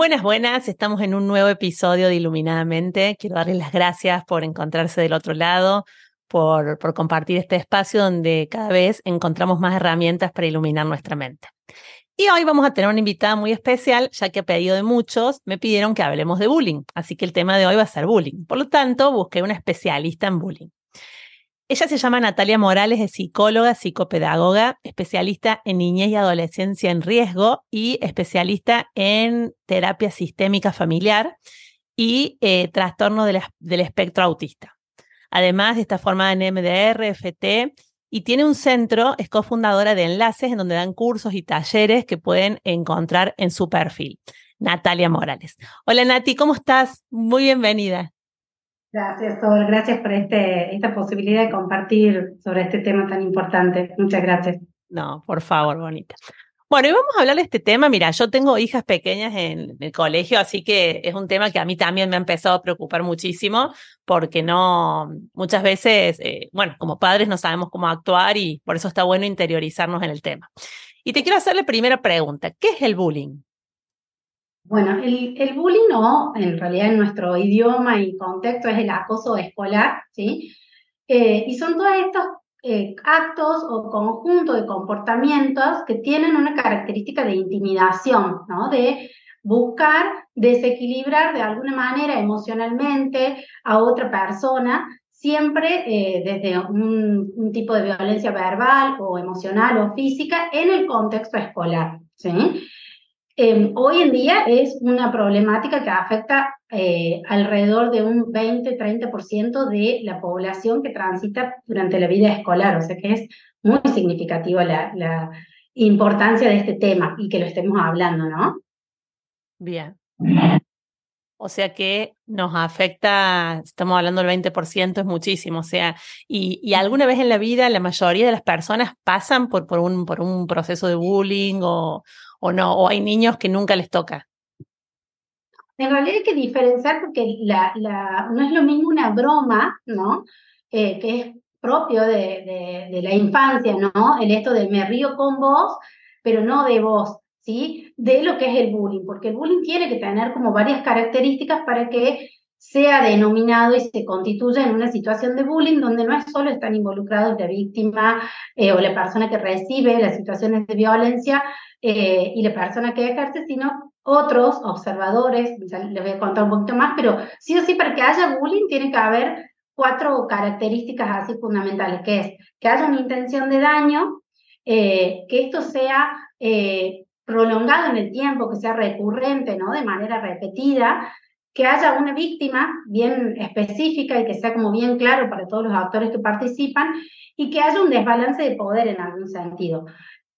Buenas, buenas, estamos en un nuevo episodio de Iluminadamente. Quiero darles las gracias por encontrarse del otro lado, por, por compartir este espacio donde cada vez encontramos más herramientas para iluminar nuestra mente. Y hoy vamos a tener una invitada muy especial, ya que a pedido de muchos me pidieron que hablemos de bullying, así que el tema de hoy va a ser bullying. Por lo tanto, busqué una especialista en bullying. Ella se llama Natalia Morales, es psicóloga, psicopedagoga, especialista en niñez y adolescencia en riesgo y especialista en terapia sistémica familiar y eh, trastorno del espectro autista. Además, está formada en MDR, FT y tiene un centro, es cofundadora de Enlaces, en donde dan cursos y talleres que pueden encontrar en su perfil. Natalia Morales. Hola Nati, ¿cómo estás? Muy bienvenida. Gracias, Sol. Gracias por este, esta posibilidad de compartir sobre este tema tan importante. Muchas gracias. No, por favor, bonita. Bueno, y vamos a hablar de este tema. Mira, yo tengo hijas pequeñas en el colegio, así que es un tema que a mí también me ha empezado a preocupar muchísimo, porque no, muchas veces, eh, bueno, como padres no sabemos cómo actuar y por eso está bueno interiorizarnos en el tema. Y te quiero hacer la primera pregunta. ¿Qué es el bullying? Bueno, el, bullying no, en realidad en nuestro idioma y contexto es el acoso escolar, ¿sí? Eh, y son todos estos eh, actos o conjuntos de comportamientos que tienen una característica de intimidación, ¿no? De buscar desequilibrar de alguna manera emocionalmente a otra persona, siempre eh, desde un, un, tipo de violencia verbal o emocional o física en el contexto escolar, ¿sí? Em, hoy en día es una problemática que afecta eh, alrededor de un 20-30% de la población que transita durante la vida escolar, o sea que es muy significativa la, la importancia de este tema y que lo estemos hablando, ¿no? Bien. O sea que nos afecta, estamos hablando del 20%, es muchísimo. O sea, y, y, alguna vez en la vida la mayoría de las personas pasan por, por, un, por un proceso de bullying o, o no, o hay niños que nunca les toca. En realidad hay que diferenciar porque la, la, no es lo mismo una broma, ¿no? Eh, que es propio de, de, la infancia, ¿no? El esto de me río con vos, pero no de vos, De lo que es el bullying, porque el bullying tiene que tener como varias características para que sea denominado y se constituya en una situación de bullying donde no es solo están involucrados la víctima eh, o la persona que recibe las situaciones de violencia eh, y la persona que ejerce, sino otros observadores, les voy a contar un poquito más, pero sí o sí para que haya bullying tiene que haber cuatro características así fundamentales, que es que haya una intención de daño, eh, que esto sea prolongado en el tiempo, que sea recurrente, ¿no? De manera repetida, que haya una víctima bien específica y que sea como bien claro para todos los actores que participan y que haya un desbalance de poder en algún sentido.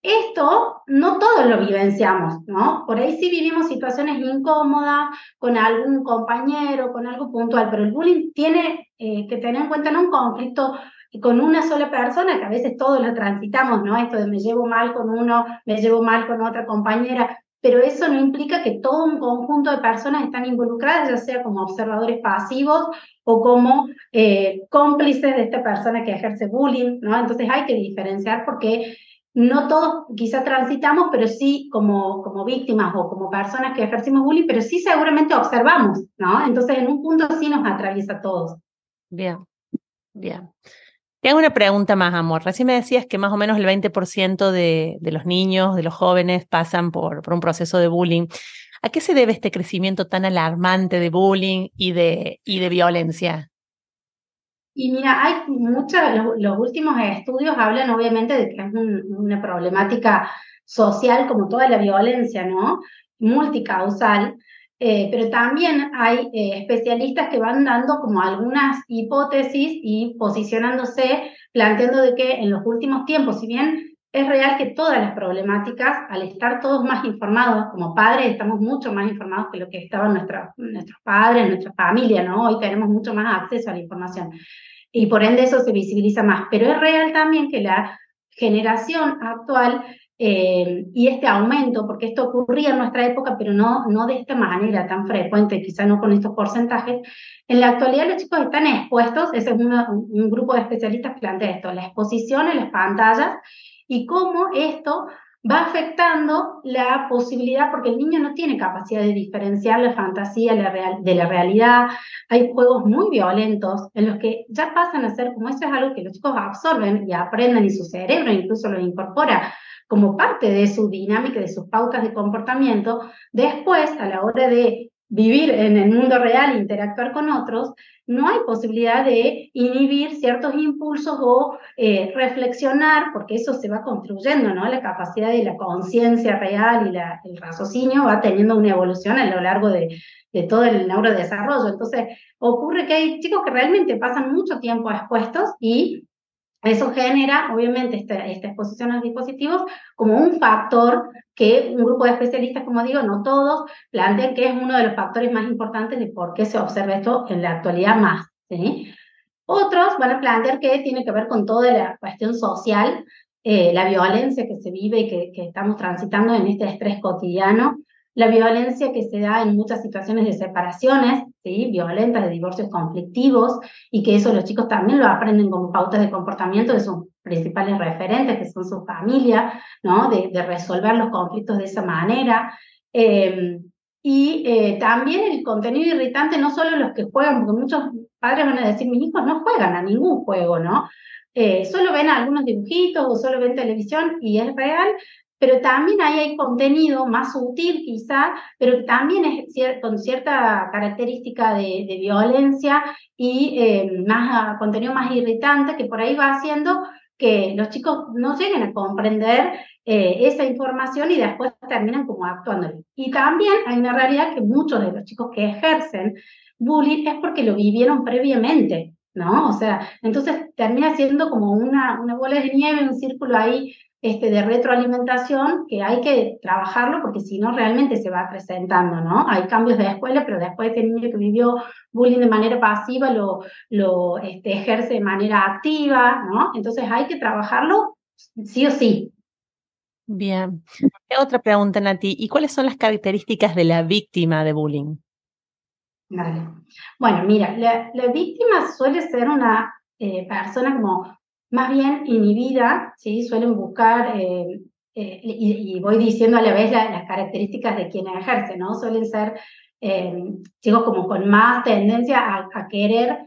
Esto no todos lo vivenciamos, ¿no? Por ahí sí vivimos situaciones incómodas con algún compañero, con algo puntual, pero el bullying tiene eh, que tener en cuenta no un conflicto con una sola persona, que a veces todos lo transitamos, ¿no? Esto de me llevo mal con uno, me llevo mal con otra compañera, pero eso no implica que todo un conjunto de personas están involucradas, ya sea como observadores pasivos o como eh, cómplices de esta persona que ejerce bullying, ¿no? Entonces hay que diferenciar porque no todos quizá transitamos, pero sí como, como víctimas o como personas que ejercimos bullying, pero sí seguramente observamos, ¿no? Entonces en un punto sí nos atraviesa a todos. Bien, bien. Te hago una pregunta más, amor. Recién me decías que más o menos el 20% de, de, los niños, de los jóvenes, pasan por, un proceso de bullying. ¿A qué se debe este crecimiento tan alarmante de bullying y de, y de violencia? Y mira, hay muchos, los, últimos estudios hablan obviamente de que es una problemática social como toda la violencia, ¿no? Multicausal, eh, pero también hay eh, especialistas que van dando como algunas hipótesis y posicionándose, planteando de que en los últimos tiempos, si bien es real que todas las problemáticas, al estar todos más informados, como padres estamos mucho más informados que lo que estaban nuestros padres, nuestra familia, ¿no? Hoy tenemos mucho más acceso a la información. Y por ende eso se visibiliza más. Pero es real también que la generación actual eh, y este aumento, porque esto ocurría en nuestra época, pero no, no de esta manera tan frecuente, quizá no con estos porcentajes, en la actualidad los chicos están expuestos, ese es un grupo de especialistas plantea esto, la exposición en las pantallas y cómo esto va afectando la posibilidad, porque el niño no tiene capacidad de diferenciar la fantasía de la realidad. Hay juegos muy violentos en los que ya pasan a ser, como eso es algo que los chicos absorben y aprenden y su cerebro incluso lo incorpora como parte de su dinámica, de sus pautas de comportamiento, después a la hora de vivir en el mundo real, interactuar con otros, no hay posibilidad de inhibir ciertos impulsos o eh, reflexionar, porque eso se va construyendo, ¿no? La capacidad de la conciencia real y el raciocinio va teniendo una evolución a lo largo de, de todo el neurodesarrollo. Entonces, ocurre que hay chicos que realmente pasan mucho tiempo expuestos y eso genera, obviamente, esta, esta, exposición a los dispositivos como un factor que un grupo de especialistas, como digo, no todos, plantean que es uno de los factores más importantes de por qué se observa esto en la actualidad más. ¿sí? Otros van a plantear que tiene que ver con toda la cuestión social, eh, la violencia que se vive y que, que estamos transitando en este estrés cotidiano, la violencia que se da en muchas situaciones de separaciones, ¿sí? violentas, de divorcios conflictivos, y que eso los chicos también lo aprenden como pautas de comportamiento de sus principales referentes, que son su familia, ¿no? de, resolver los conflictos de esa manera. Eh, y eh, también el contenido irritante, no solo los que juegan, porque muchos padres van a decir, mis hijos no juegan a ningún juego, ¿no? Eh, solo ven algunos dibujitos o solo ven televisión y es real, pero también ahí hay contenido más sutil quizá, pero también es con cierta característica de, violencia y eh, más, contenido más irritante que por ahí va haciendo que los chicos no lleguen a comprender eh, esa información y después terminan como actuando. Y también hay una realidad que muchos de los chicos que ejercen bullying es porque lo vivieron previamente, ¿no? O sea, entonces termina siendo como una, una bola de nieve, un círculo ahí este, de retroalimentación que hay que trabajarlo porque si no realmente se va presentando, ¿no? Hay cambios de escuela, pero después ese niño que vivió bullying de manera pasiva lo, lo este, ejerce de manera activa, ¿no? Entonces hay que trabajarlo sí o sí. Bien. Otra pregunta, Nati. ¿Y cuáles son las características de la víctima de bullying? Vale. Bueno, mira, la, víctima suele ser una eh, persona como más bien inhibida, ¿sí? suelen buscar, eh, eh, y, voy diciendo a la vez las características de quienes ejercen, ¿no? Suelen ser eh, chicos como con más tendencia a, querer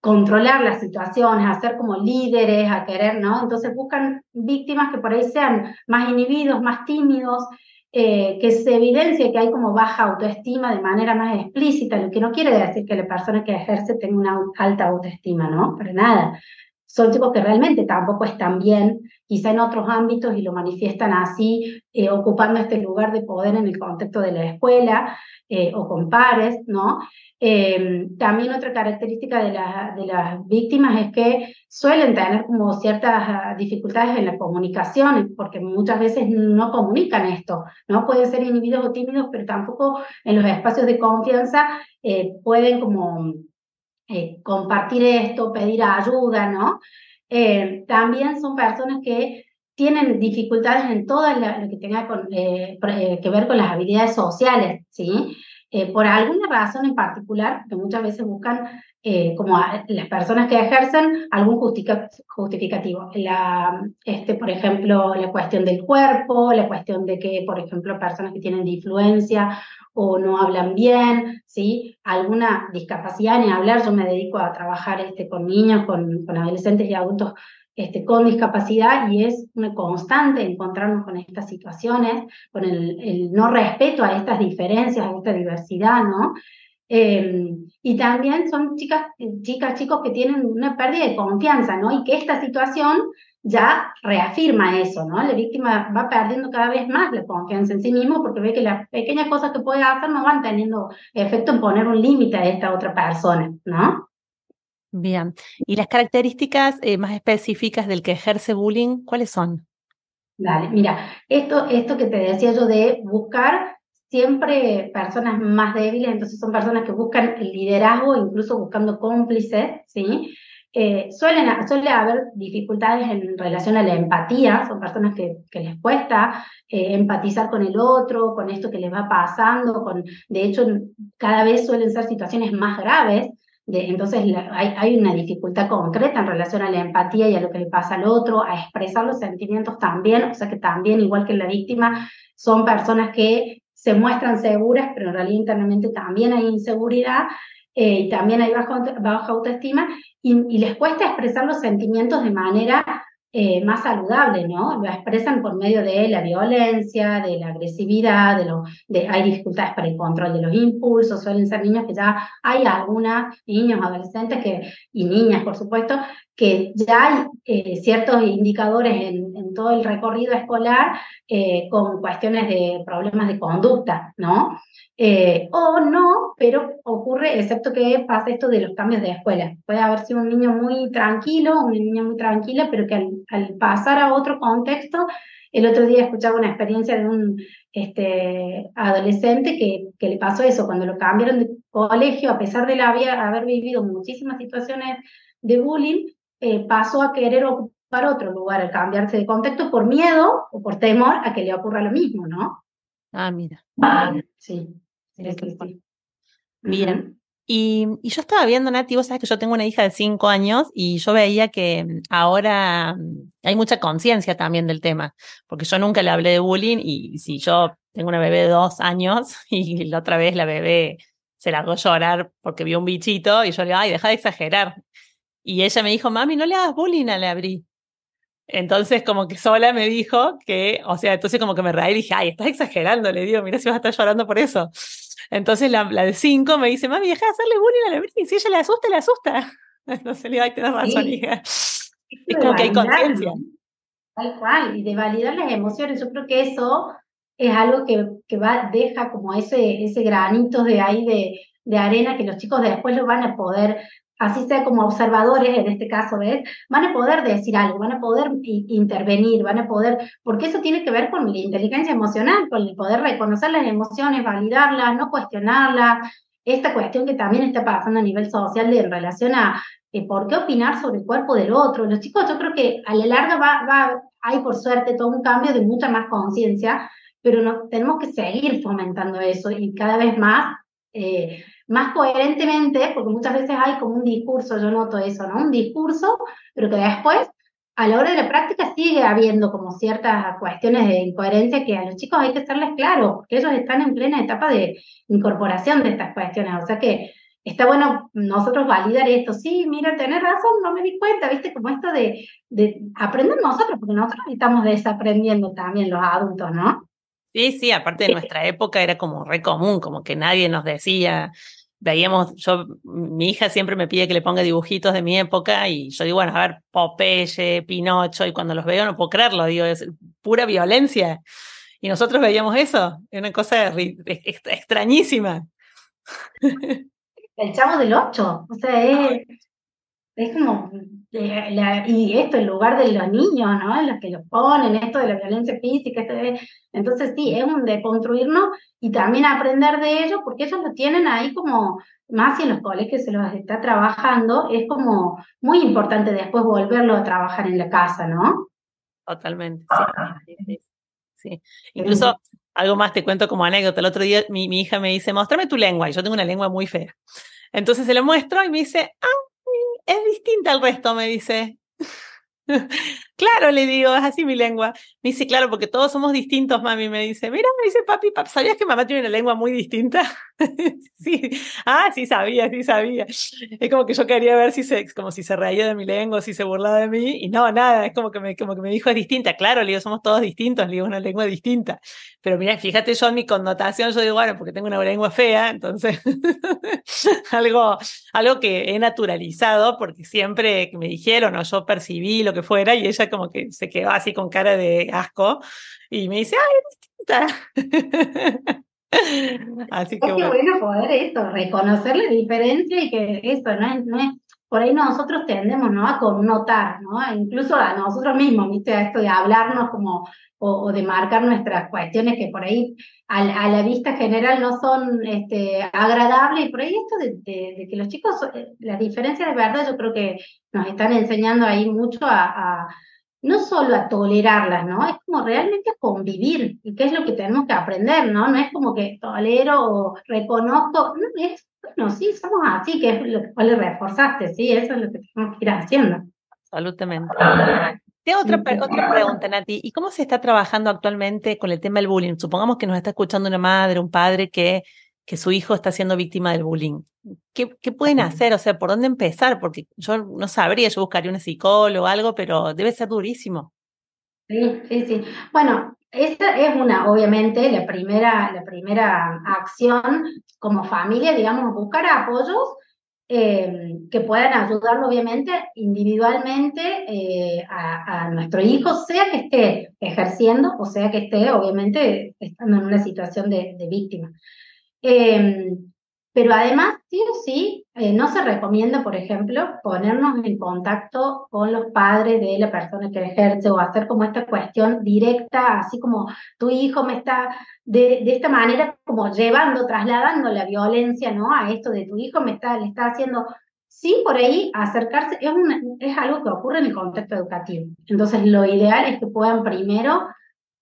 controlar las situaciones, a ser como líderes, a querer, ¿no? Entonces buscan víctimas que por ahí sean más inhibidos, más tímidos, eh, que se evidencie que hay como baja autoestima de manera más explícita, lo que no quiere decir que la persona que ejerce tenga una alta autoestima, ¿no? Para nada. Son chicos que realmente tampoco están bien, quizá en otros ámbitos y lo manifiestan así, eh, ocupando este lugar de poder en el contexto de la escuela eh, o con pares, ¿no? Em, también otra característica de, de, las víctimas es que suelen tener como ciertas ah, dificultades en la comunicación, porque muchas veces no comunican esto, ¿no? Pueden ser inhibidos o tímidos, pero tampoco en los espacios de confianza eh, pueden como eh, compartir esto, pedir ayuda, ¿no? Eh, también son personas que tienen dificultades en todo lo que tenga que ver con las habilidades sociales, ¿sí? Eh, por alguna razón en particular, que muchas veces buscan, eh, como las personas que ejercen, algún justificativo. La, este, por ejemplo, la cuestión del cuerpo, la cuestión de que, por ejemplo, personas que tienen influencia o no hablan bien, ¿sí? alguna discapacidad, ni hablar, yo me dedico a trabajar este, con niños, con, con adolescentes y adultos este, con discapacidad y es una constante encontrarnos con estas situaciones, con el, no respeto a estas diferencias, a esta diversidad, ¿no? Em, y también son chicas, chicas, chicos que tienen una pérdida de confianza, ¿no? Y que esta situación ya reafirma eso, ¿no? La víctima va perdiendo cada vez más la confianza en sí mismo porque ve que las pequeñas cosas que puede hacer no van teniendo efecto en poner un límite a esta otra persona, ¿no? Bien. ¿Y las características eh, más específicas del que ejerce bullying, cuáles son? Dale, mira, esto, esto que te decía yo de buscar siempre personas más débiles, entonces son personas que buscan el liderazgo, incluso buscando cómplices, ¿sí? Eh, suelen, suele haber dificultades en relación a la empatía, son personas que, que les cuesta eh, empatizar con el otro, con esto que les va pasando, con, de hecho cada vez suelen ser situaciones más graves, entonces hay, hay, una dificultad concreta en relación a la empatía y a lo que le pasa al otro, a expresar los sentimientos también, o sea que también, igual que la víctima, son personas que se muestran seguras, pero en realidad internamente también hay inseguridad eh, y también hay baja, baja autoestima y, les cuesta expresar los sentimientos de manera eh, más saludable, ¿no? Lo expresan por medio de la violencia, de la agresividad, de, lo, de hay dificultades para el control de los impulsos, suelen ser niños que ya hay algunas, niños, adolescentes que, y niñas, por supuesto, que ya hay eh, ciertos indicadores en, todo el recorrido escolar eh, con cuestiones de problemas de conducta, ¿no? Eh, o no, pero ocurre, excepto que pasa esto de los cambios de escuela. Puede haber sido un niño muy tranquilo, una niña muy tranquila, pero que al, pasar a otro contexto, el otro día escuchaba una experiencia de un este, adolescente que, le pasó eso, cuando lo cambiaron de colegio, a pesar de haber vivido muchísimas situaciones de bullying, eh, pasó a querer ocupar otro lugar al cambiarse de contexto por miedo o por temor a que le ocurra lo mismo, ¿no? Ah, mira. sí. Bien. Y, yo estaba viendo, Nati, vos sabes que yo tengo una hija de cinco años y yo veía que mm, ahora mm, hay mucha conciencia también del tema, porque yo nunca le hablé de bullying y si yo tengo una bebé de dos años y la otra vez la bebé se largó a llorar porque vio un bichito y yo le digo, ay, deja de exagerar. Y ella me dijo, mami, no le hagas bullying a la Abrí. Entonces, como que sola me dijo que, o sea, entonces como que me reí y dije, ay, estás exagerando, le digo, mira si vas a estar llorando por eso. Entonces la, la de cinco me dice, mami, deja de hacerle bullying a la Britney, si ella le asusta, le asusta. Entonces le digo, ay, tenés razón, hija. Es como que hay conciencia. Tal cual, y de validar las emociones. Yo creo que eso es algo que, que va, deja como ese, ese granito de ahí de, de arena que los chicos después lo van a poder así sea como observadores, en este caso, ¿ves? Van a poder decir algo, van a poder intervenir, van a poder, porque eso tiene que ver con la inteligencia emocional, con el poder reconocer las emociones, validarlas, no cuestionarlas, esta cuestión que también está pasando a nivel social de, en relación a eh, por qué opinar sobre el cuerpo del otro. Los chicos, yo creo que a la larga va, va hay por suerte todo un cambio de mucha más conciencia, pero no, tenemos que seguir fomentando eso y cada vez más. Eh, más coherentemente, porque muchas veces hay como un discurso, yo noto eso, ¿no? Un discurso, pero que después, a la hora de la práctica, sigue habiendo como ciertas cuestiones de incoherencia que a los chicos hay que hacerles claro, porque ellos están en plena etapa de incorporación de estas cuestiones. O sea que está bueno nosotros validar esto. Sí, mira, tenés razón, no me di cuenta, ¿viste? Como esto de, de aprender nosotros, porque nosotros estamos desaprendiendo también los adultos, ¿no? Sí, sí, aparte de nuestra época era como re común, como que nadie nos decía, veíamos, yo, mi hija siempre me pide que le ponga dibujitos de mi época y yo digo, bueno, a ver, Popeye, Pinocho, y cuando los veo no puedo creerlo, digo, es pura violencia. Y nosotros veíamos eso, es una cosa extrañísima. El chavo del ocho, o sea, es, es como, y esto en lugar de los niños, ¿no? Los que los ponen, esto de la violencia física, esto entonces sí, es un de construirnos y también aprender de ellos, porque ellos lo tienen ahí como, más si en los colegios se los está trabajando, es como muy importante después volverlo a trabajar en la casa, ¿no? Totalmente, sí. sí, Incluso algo más te cuento como anécdota. El otro día mi, mi hija me dice, muéstrame tu lengua, y yo tengo una lengua muy fea. Entonces se lo muestro y me dice, ah, es distinta al resto, me dice. claro, le digo, es así mi lengua. Me dice, claro, porque todos somos distintos, mami. Me dice, mira, me dice papi, papi ¿sabías que mamá tiene una lengua muy distinta? sí, ah, sí sabía, sí sabía. Es como que yo quería ver si se, como si se reía de mi lengua, si se burlaba de mí, y no, nada, es como que me, como que me dijo es distinta. Claro, le digo, somos todos distintos, le digo, una lengua distinta. Pero mira, fíjate yo en mi connotación, yo digo, bueno, porque tengo una lengua fea, entonces algo, algo que he naturalizado, porque siempre me dijeron o yo percibí lo que fuera, y ella como que se quedó así con cara de asco, y me dice, ay, es distinta. Así que bueno. bueno poder esto, reconocer la diferencia y que esto no es, no es por ahí nosotros tendemos ¿no? a connotar, ¿no? incluso a nosotros mismos, ¿viste? a esto de hablarnos como, o, de marcar nuestras cuestiones que por ahí a, la vista general no son este, agradables, y por ahí esto de, que los chicos, eh, la diferencia de verdad yo creo que nos están enseñando ahí mucho a, no solo a tolerarlas, ¿no? Es como realmente convivir, y qué es lo que tenemos que aprender, ¿no? No es como que tolero o reconozco, no, es bueno, sí, somos así, que es lo que le reforzaste, sí, eso es lo que tenemos que ir haciendo. Absolutamente. Tengo otra, otra pregunta, Nati. ¿Y cómo se está trabajando actualmente con el tema del bullying? Supongamos que nos está escuchando una madre, un padre que, que su hijo está siendo víctima del bullying. ¿Qué, ¿Qué, pueden hacer? O sea, ¿por dónde empezar? Porque yo no sabría, yo buscaría una psicólogo o algo, pero debe ser durísimo. Sí, sí, sí. Bueno, esta es una, obviamente, la primera, la primera acción como familia, digamos, buscar apoyos eh, que puedan ayudarlo, obviamente, individualmente eh, a, nuestro hijo, sea que esté ejerciendo o sea que esté, obviamente, estando en una situación de, víctima. Eh, pero además, sí o sí, eh, no se recomienda, por ejemplo, ponernos en contacto con los padres de la persona que ejerce o hacer como esta cuestión directa, así como tu hijo me está de, de esta manera como llevando, trasladando la violencia, ¿no? A esto de tu hijo me está, le está haciendo sí, por ahí acercarse es, es algo que ocurre en el contexto educativo. Entonces, lo ideal es que puedan primero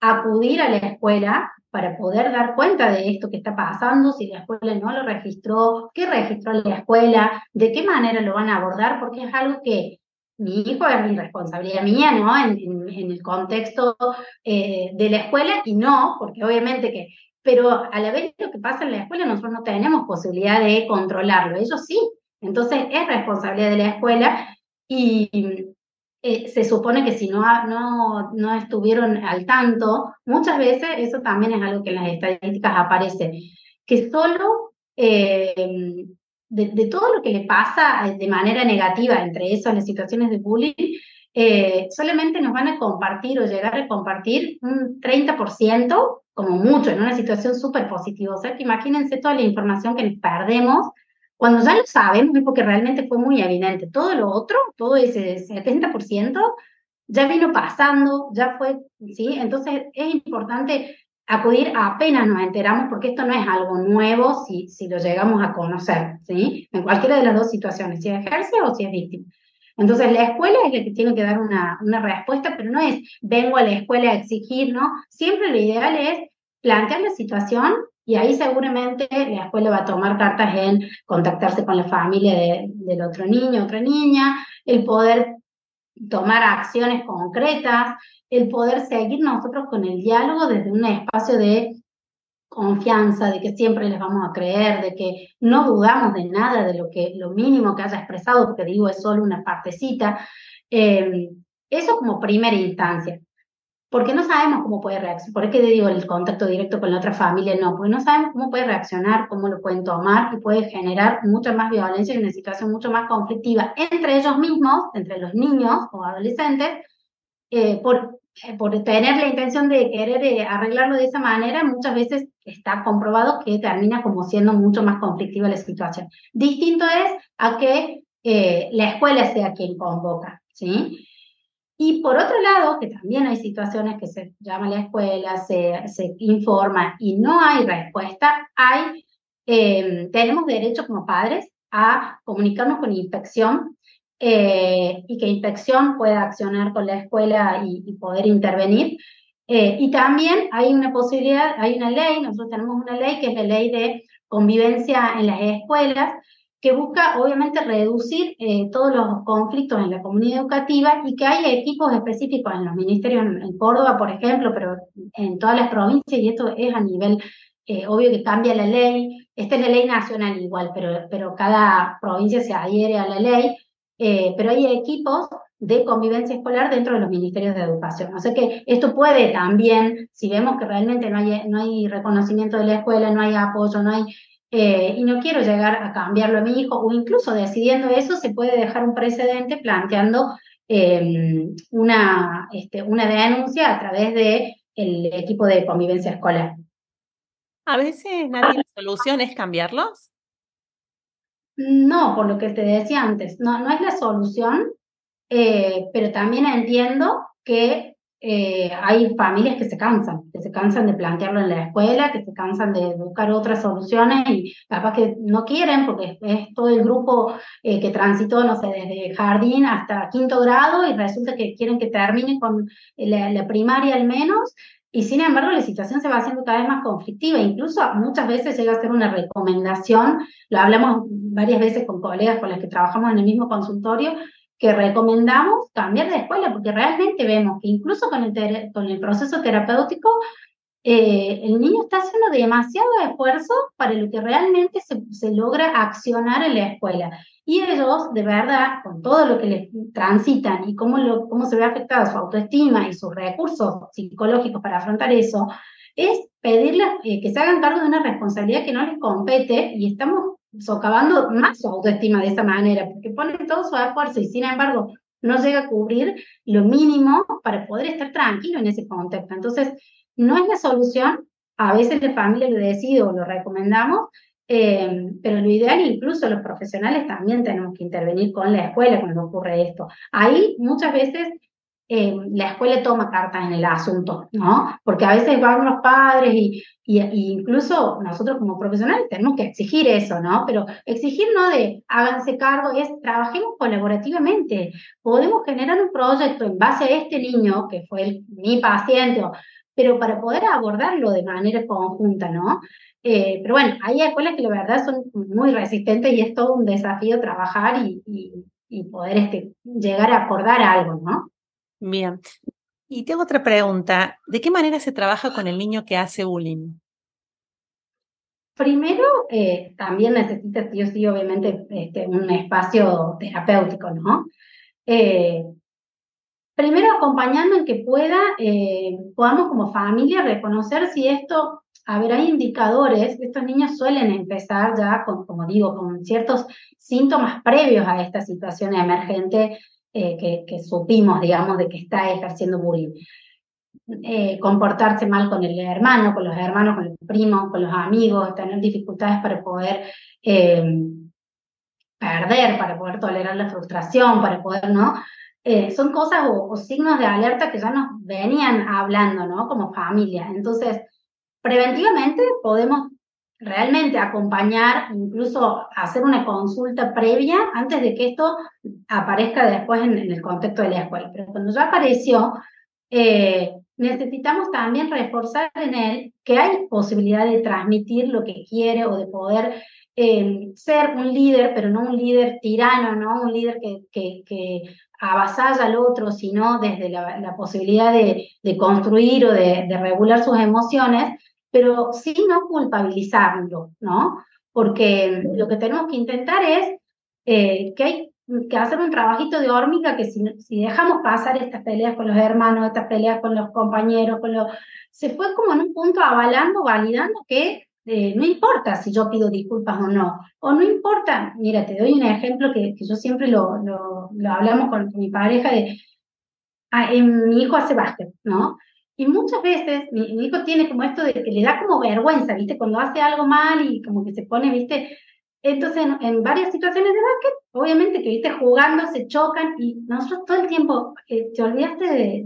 acudir a la escuela para poder dar cuenta de esto que está pasando, si la escuela no lo registró, qué registró la escuela, de qué manera lo van a abordar, porque es algo que mi hijo es mi responsabilidad mía, ¿no? En, el contexto eh, de la escuela y no, porque obviamente que, pero a la vez lo que pasa en la escuela nosotros no tenemos posibilidad de controlarlo, ellos sí. Entonces es responsabilidad de la escuela y, eh, se supone que si no, no, no estuvieron al tanto, muchas veces eso también es algo que en las estadísticas aparece, que solo eh, de, todo lo que le pasa de manera negativa, entre esas las situaciones de bullying, eh, solamente nos van a compartir o llegar a compartir un 30%, como mucho, en una situación súper positiva. O sea, que imagínense toda la información que perdemos cuando ya lo sabemos es porque realmente fue muy evidente. Todo lo otro, todo ese 70%, ya vino pasando, ya fue, ¿sí? Entonces es importante acudir apenas nos enteramos, porque esto no es algo nuevo si, si lo llegamos a conocer, ¿sí? En cualquiera de las dos situaciones, si ejerce o si es víctima. Entonces, la escuela es la que tiene que dar una, una respuesta, pero no es vengo a la escuela a exigir, ¿no? Siempre lo ideal es plantear la situación y ahí seguramente la escuela va a tomar cartas en contactarse con la familia del otro niño, otra niña, el poder tomar acciones concretas, el poder seguir nosotros con el diálogo desde un espacio de confianza, de que siempre les vamos a creer, de que no dudamos de nada, de lo que lo mínimo que haya expresado, porque digo es solo una partecita. Eh, eso como primera instancia porque no sabemos cómo puede reaccionar. ¿Por qué te digo el contacto directo con la otra familia? No, porque no sabemos cómo puede reaccionar, cómo lo pueden tomar y puede generar mucha más violencia y una situación mucho más conflictiva entre ellos mismos, entre los niños o adolescentes, eh, por, eh, por tener la intención de querer eh, arreglarlo de esa manera, muchas veces está comprobado que termina como siendo mucho más conflictiva la situación. Distinto es a que la escuela sea quien convoca, ¿sí? Y por otro lado, que también hay situaciones que se llama a la escuela, se, se informa y no hay respuesta, hay, em, tenemos derecho como padres a comunicarnos con inspección eh, y que inspección pueda accionar con la escuela y, poder intervenir. Eh, y también hay una posibilidad, hay una ley, nosotros tenemos una ley que es la ley de convivencia en las escuelas, que busca obviamente reducir eh, todos los conflictos en la comunidad educativa y que hay equipos específicos en los ministerios, en, Córdoba, por ejemplo, pero en todas las provincias, y esto es a nivel, eh, obvio que cambia la ley, esta es la ley nacional igual, pero, pero cada provincia se adhiere a la ley, eh, pero hay equipos de convivencia escolar dentro de los ministerios de educación. O sea que esto puede también, si vemos que realmente no hay, no hay reconocimiento de la escuela, no hay apoyo, no hay eh, y no quiero llegar a cambiarlo a mi hijo, o incluso decidiendo eso, se puede dejar un precedente planteando em, una, este, una denuncia a través del el equipo de convivencia escolar. A veces, Nati, la solución es cambiarlos. No, por lo que te decía antes, no, no es la solución, eh, pero también entiendo que eh, hay familias que se cansan, que se cansan de plantearlo en la escuela, que se cansan de buscar otras soluciones y capaz que no quieren porque es todo el grupo eh, que transitó, no sé, desde jardín hasta quinto grado y resulta que quieren que termine con la, primaria al menos y sin embargo, la situación se va haciendo cada vez más conflictiva. Incluso muchas veces llega a ser una recomendación, lo hablamos varias veces con colegas con las que trabajamos en el mismo consultorio, que recomendamos cambiar de escuela, porque realmente vemos que incluso con el, con el proceso terapéutico, eh, el niño está haciendo demasiado esfuerzo para lo que realmente se, se, logra accionar en la escuela. Y ellos, de verdad, con todo lo que les transitan y cómo, lo, cómo se ve afectada su autoestima y sus recursos psicológicos para afrontar eso, es pedirles eh, que se hagan cargo de una responsabilidad que no les compete y estamos socavando más su autoestima de esa manera, porque ponen todo su esfuerzo y sin embargo no llega a cubrir lo mínimo para poder estar tranquilo en ese contexto. Entonces, no es la solución, a veces la familia lo decide o lo recomendamos, eh, pero lo ideal, incluso los profesionales también tenemos que intervenir con la escuela cuando ocurre esto. Ahí muchas veces eh, la escuela toma cartas en el asunto, ¿no? Porque a veces van los padres y, y, incluso nosotros como profesionales tenemos que exigir eso, ¿no? Pero exigir no de háganse cargo, es trabajemos colaborativamente. Podemos generar un proyecto en base a este niño, que fue mi paciente, pero para poder abordarlo de manera conjunta, ¿no? Eh, pero bueno, hay escuelas que la verdad son muy resistentes y es todo un desafío trabajar y, y poder este, llegar a acordar algo, ¿no? Bien. Y tengo otra pregunta. ¿De qué manera se trabaja con el niño que hace bullying? Primero, eh, también necesita sí sí, obviamente, este, un espacio terapéutico, ¿no? Eh, primero, acompañando en que pueda, eh, podamos como familia reconocer si esto, a ver, hay indicadores, estos niños suelen empezar ya, con, como digo, con ciertos síntomas previos a esta situación emergente eh, que, supimos, digamos, de que está ejerciendo bullying. Eh, comportarse mal con el hermano, con los hermanos, con el primo, con los amigos, tener dificultades para poder eh, perder, para poder tolerar la frustración, para poder, ¿no? son cosas o, o, signos de alerta que ya nos venían hablando, ¿no? Como familia. Entonces, preventivamente podemos realmente acompañar, incluso hacer una consulta previa antes de que esto aparezca después en, el contexto de la escuela. Pero cuando ya apareció, eh, necesitamos también reforzar en él que hay posibilidad de transmitir lo que quiere o de poder eh, ser un líder, pero no un líder tirano, no un líder que, que, avasalla al otro, sino desde la, posibilidad de, construir o de regular sus emociones, pero sí no culpabilizarlo, ¿no? Porque lo que tenemos que intentar es eh, que hay que hacer un trabajito de hormiga que si, dejamos pasar estas peleas con los hermanos, estas peleas con los compañeros, con los, se fue como en un punto avalando, validando que eh, no importa si yo pido disculpas o no, o no importa, mira, te doy un ejemplo que, yo siempre lo, lo, hablamos con mi pareja de, ah, mi hijo hace básquet, ¿no? Y muchas veces mi, hijo tiene como esto de que le da como vergüenza, ¿viste? Cuando hace algo mal y como que se pone, ¿viste? Entonces, en, varias situaciones de básquet, obviamente que, ¿viste? Jugando, se chocan y nosotros todo el tiempo, eh, te olvidaste de,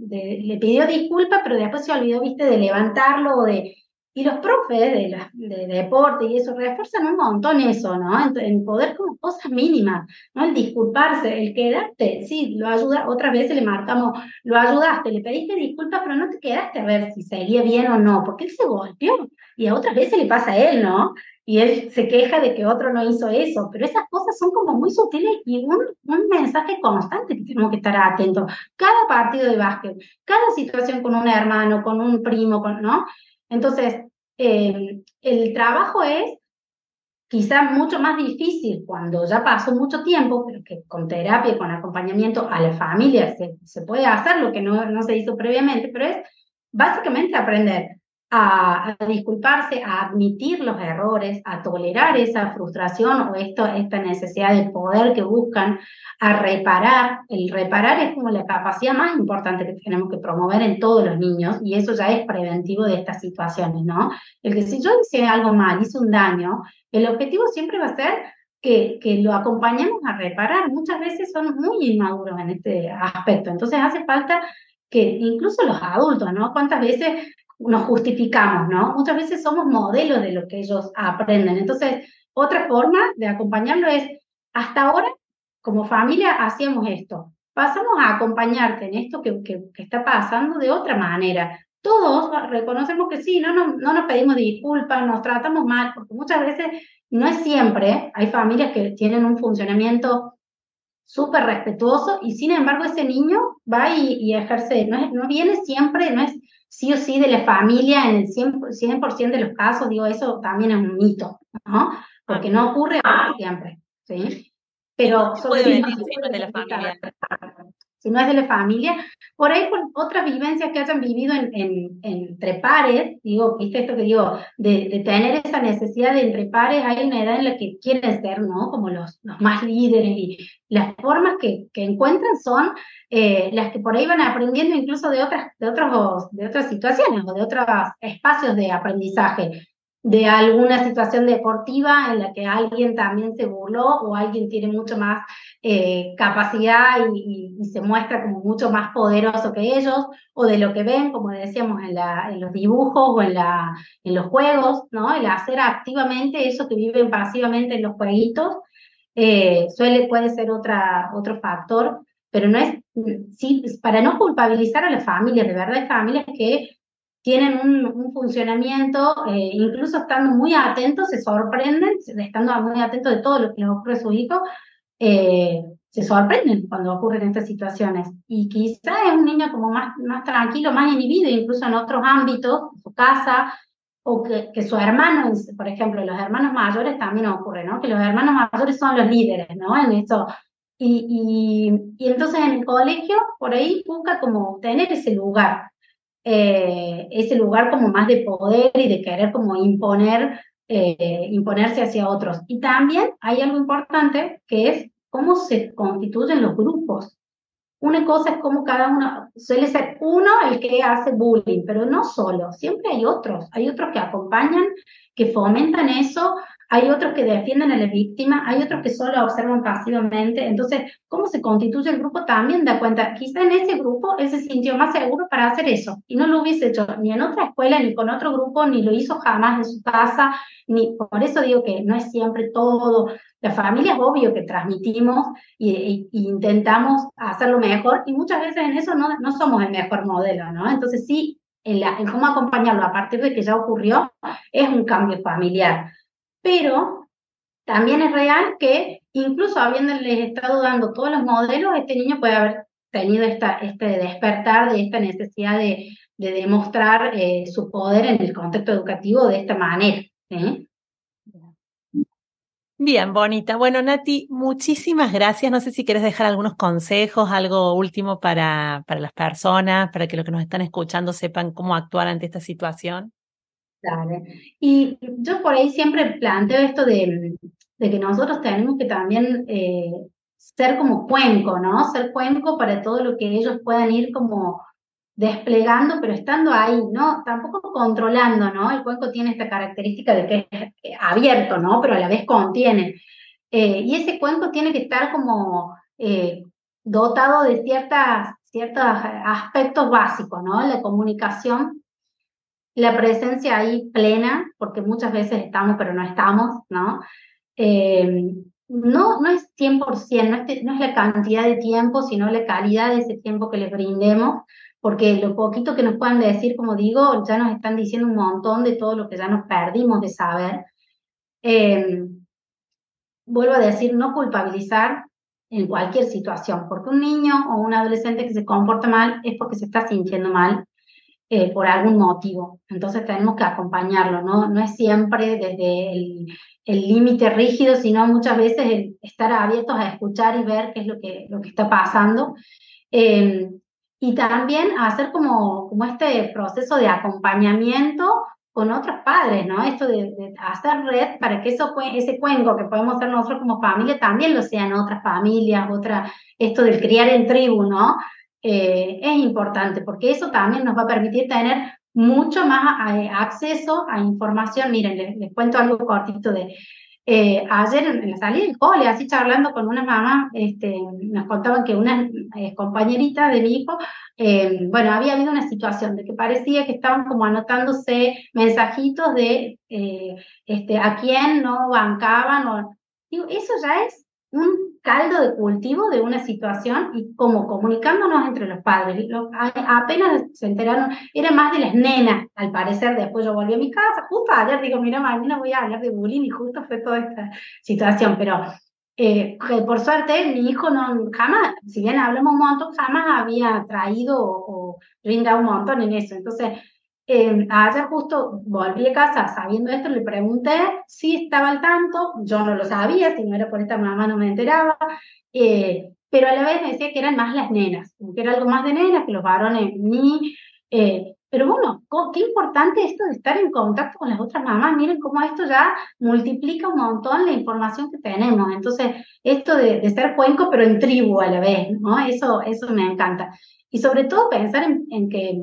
de, le pidió disculpas, pero después se olvidó, ¿viste? De levantarlo o de, y los profes de, la, de, deporte y eso refuerzan un montón eso, ¿no? En, poder como cosas mínimas, ¿no? El disculparse, el quedarte, sí, lo ayuda, otras veces le marcamos, lo ayudaste, le pediste disculpas, pero no te quedaste a ver si seguía bien o no, porque él se golpeó y a otras veces le pasa a él, ¿no? Y él se queja de que otro no hizo eso, pero esas cosas son como muy sutiles y un, un mensaje constante que tenemos que estar atentos. Cada partido de básquet, cada situación con un hermano, con un primo, con, ¿no? Entonces, eh, el trabajo es quizá mucho más difícil cuando ya pasó mucho tiempo, pero que con terapia con acompañamiento a la familia se, se puede hacer lo que no, no se hizo previamente, pero es básicamente aprender a, disculparse, a admitir los errores, a tolerar esa frustración o esto, esta necesidad de poder que buscan, a reparar. El reparar es como la capacidad más importante que tenemos que promover en todos los niños y eso ya es preventivo de estas situaciones, ¿no? El que si yo hice algo mal, hice un daño, el objetivo siempre va a ser que, que, lo acompañemos a reparar. Muchas veces son muy inmaduros en este aspecto. Entonces hace falta que incluso los adultos, ¿no? ¿Cuántas veces nos justificamos, ¿no? Muchas veces somos modelos de lo que ellos aprenden. Entonces, otra forma de acompañarlo es, hasta ahora, como familia, hacíamos esto. Pasamos a acompañarte en esto que, que, está pasando de otra manera. Todos reconocemos que sí, no, no, no nos pedimos disculpas, nos tratamos mal, porque muchas veces, no es siempre, hay familias que tienen un funcionamiento súper respetuoso y sin embargo ese niño va y, ejerce, no, no viene siempre, no es sí o sí de la familia en el 100%, de los casos, digo, eso también es un mito, ¿no? Porque no ocurre siempre, ¿sí? Pero sobre de la familia si no es de la familia, por ahí por otras vivencias que hayan vivido en, entre pares, digo, viste esto que digo, de, tener esa necesidad de entre pares, hay una edad en la que quieren ser, ¿no? Como los, los más líderes y las formas que, que encuentran son eh, las que por ahí van aprendiendo incluso de otras, de, otros, de otras situaciones o de otros espacios de aprendizaje de alguna situación deportiva en la que alguien también se burló o alguien tiene mucho más eh, capacidad y, se muestra como mucho más poderoso que ellos, o de lo que ven, como decíamos, en, los dibujos o en, los juegos, ¿no? El hacer activamente eso que viven pasivamente en los jueguitos, eh, suele, puede ser otra, otro factor, pero no es, sí, para no culpabilizar a las familias, de verdad hay familias que tienen un, funcionamiento, eh, incluso estando muy atentos, se sorprenden, estando muy atentos de todo lo que les ocurre a su hijo, eh, se sorprenden cuando ocurren estas situaciones. Y quizá es un niño como más, más tranquilo, más inhibido, incluso en otros ámbitos, su casa, o que, que su hermano, por ejemplo, los hermanos mayores también ocurre, ¿no? Que los hermanos mayores son los líderes, ¿no? En eso. Y, y, y entonces en el colegio, por ahí busca como tener ese lugar, eh, ese lugar como más de poder y de querer como imponer, eh, imponerse hacia otros. Y también hay algo importante que es cómo se constituyen los grupos. Una cosa es cómo cada uno, suele ser uno el que hace bullying, pero no solo, siempre hay otros, hay otros que acompañan, que fomentan eso, hay otros que defienden a la víctima, hay otros que solo observan pasivamente. Entonces, cómo se constituye el grupo también da cuenta. Quizá en ese grupo él se sintió más seguro para hacer eso y no lo hubiese hecho ni en otra escuela, ni con otro grupo, ni lo hizo jamás en su casa, ni por eso digo que no es siempre todo. La familia es obvio que transmitimos e, intentamos hacerlo mejor y muchas veces en eso no, no somos el mejor modelo, ¿no? Entonces sí, en, la, en cómo acompañarlo a partir de que ya ocurrió es un cambio familiar pero también es real que incluso habiéndoles estado dando todos los modelos, este niño puede haber tenido esta, este despertar de esta necesidad de, demostrar eh, su poder en el contexto educativo de esta manera. Bien, bonita. Bueno, Nati, muchísimas gracias. No sé si quieres dejar algunos consejos, algo último para, para las personas, para que los que nos están escuchando sepan cómo actuar ante esta situación. Y yo por ahí siempre planteo esto de, que nosotros tenemos que también eh, ser como cuenco, ¿no? Ser cuenco para todo lo que ellos puedan ir como desplegando, pero estando ahí, ¿no? Tampoco controlando, ¿no? El cuenco tiene esta característica de que es eh, abierto, ¿no? Pero a la vez contiene. Eh, y ese cuenco tiene que estar como dotado de ciertas, ciertos aspectos básicos, ¿no? La comunicación la presencia ahí plena, porque muchas veces estamos pero no estamos, ¿no? Eh, no, no es 100%, no es, no es la cantidad de tiempo, sino la calidad de ese tiempo que les brindemos, porque lo poquito que nos puedan decir, como digo, ya nos están diciendo un montón de todo lo que ya nos perdimos de saber. Eh, vuelvo a decir, no culpabilizar en cualquier situación, porque un niño o un adolescente que se comporta mal es porque se está sintiendo mal eh, por algún motivo. Entonces tenemos que acompañarlo, ¿no? No es siempre desde el límite rígido, sino muchas veces el estar abiertos a escuchar y ver qué es lo que, lo que está pasando. Em, y también hacer como, como este proceso de acompañamiento con otros padres, ¿no? Esto de, hacer red para que eso, ese cuenco que podemos hacer nosotros como familia también lo sean otras familias, otra, esto del criar en tribu, ¿no? Eh, es importante porque eso también nos va a permitir tener mucho más eh, acceso a información. Miren, les, les cuento algo cortito de, eh, ayer en la salida del cole, así charlando con una mamá, este, nos contaban que una eh, compañerita de mi hijo, eh, bueno, había habido una situación de que parecía que estaban como anotándose mensajitos de este, a quién no bancaban. O, digo, eso ya es un caldo de cultivo de una situación y como comunicándonos entre los padres. apenas se enteraron, era más de las nenas, al parecer, después yo volví a mi casa, justo ayer digo, mira, mañana voy a hablar de bullying y justo fue toda esta situación, pero eh, por suerte mi hijo no, jamás, si bien hablamos un montón, jamás había traído o, o un montón en eso. Entonces, eh, ayer justo volví a casa sabiendo esto, le pregunté si estaba al tanto, yo no lo sabía, si no era por esta mamá no me enteraba, eh, pero a la vez me decía que eran más las nenas, que era algo más de nenas, que los varones ni... Eh, pero bueno, qué importante esto de estar en contacto con las otras mamás. Miren cómo esto ya multiplica un montón la información que tenemos. Entonces, esto de, de ser cuenco, pero en tribu a la vez, ¿no? Eso, eso me encanta. Y sobre todo pensar en, en que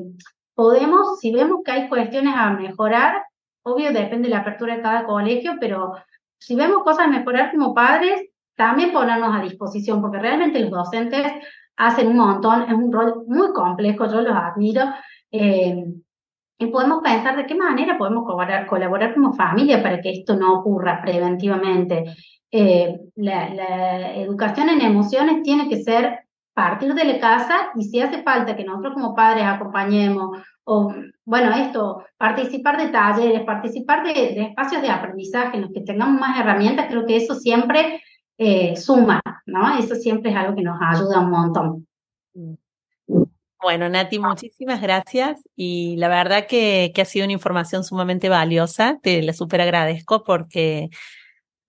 podemos, si vemos que hay cuestiones a mejorar, obvio depende de la apertura de cada colegio, pero si vemos cosas a mejorar como padres, también ponernos a disposición, porque realmente los docentes hacen un montón, es un rol muy complejo, yo los admiro. Eh, y podemos pensar de qué manera podemos colaborar, colaborar como familia para que esto no ocurra preventivamente. Eh, la, la, educación en emociones tiene que ser partir de la casa y si hace falta que nosotros como padres acompañemos o, bueno, esto, participar de talleres, participar de, espacios de aprendizaje en los que tengamos más herramientas, creo que eso siempre eh, suma, ¿no? Eso siempre es algo que nos ayuda un montón. Bueno, Nati, muchísimas gracias y la verdad que, que ha sido una información sumamente valiosa, te la súper agradezco porque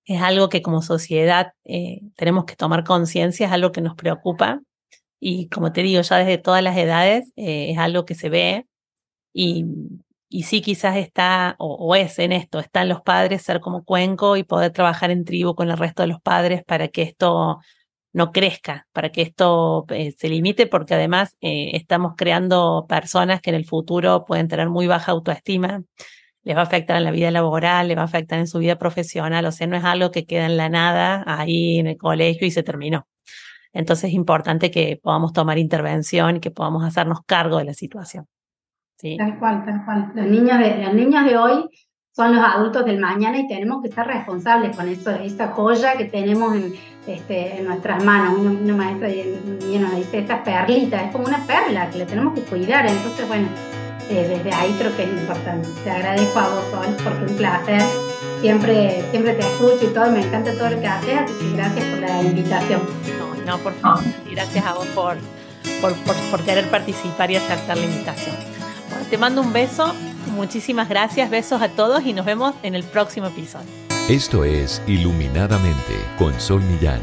es algo que como sociedad eh, tenemos que tomar conciencia, es algo que nos preocupa y como te digo, ya desde todas las edades eh, es algo que se ve y, y sí quizás está, o, es en esto, están los padres ser como cuenco y poder trabajar en tribu con el resto de los padres para que esto no crezca, para que esto eh, se limite, porque además eh, estamos creando personas que en el futuro pueden tener muy baja autoestima, les va a afectar en la vida laboral, les va a afectar en su vida profesional, o sea, no es algo que queda en la nada ahí en el colegio y se terminó. Entonces es importante que podamos tomar intervención y que podamos hacernos cargo de la situación. ¿sí? Tal cual, tal cual. Los niños, de, los niños de hoy son los adultos del mañana y tenemos que ser responsables con eso, esa joya que tenemos en, este, en nuestras manos. Una, maestra nos dice, esta perlita, es como una perla que le tenemos que cuidar. Entonces, bueno, eh, desde ahí creo que es importante. Te agradezco a vos, Sol, porque un placer. Siempre, siempre te escucho y todo, me encanta todo lo que haces, así que gracias por la invitación. No, por favor. Gracias a vos por, por, por, querer participar y aceptar la invitación. Bueno, te mando un beso. Muchísimas gracias. Besos a todos y nos vemos en el próximo episodio. Esto es Iluminadamente con Sol Millán.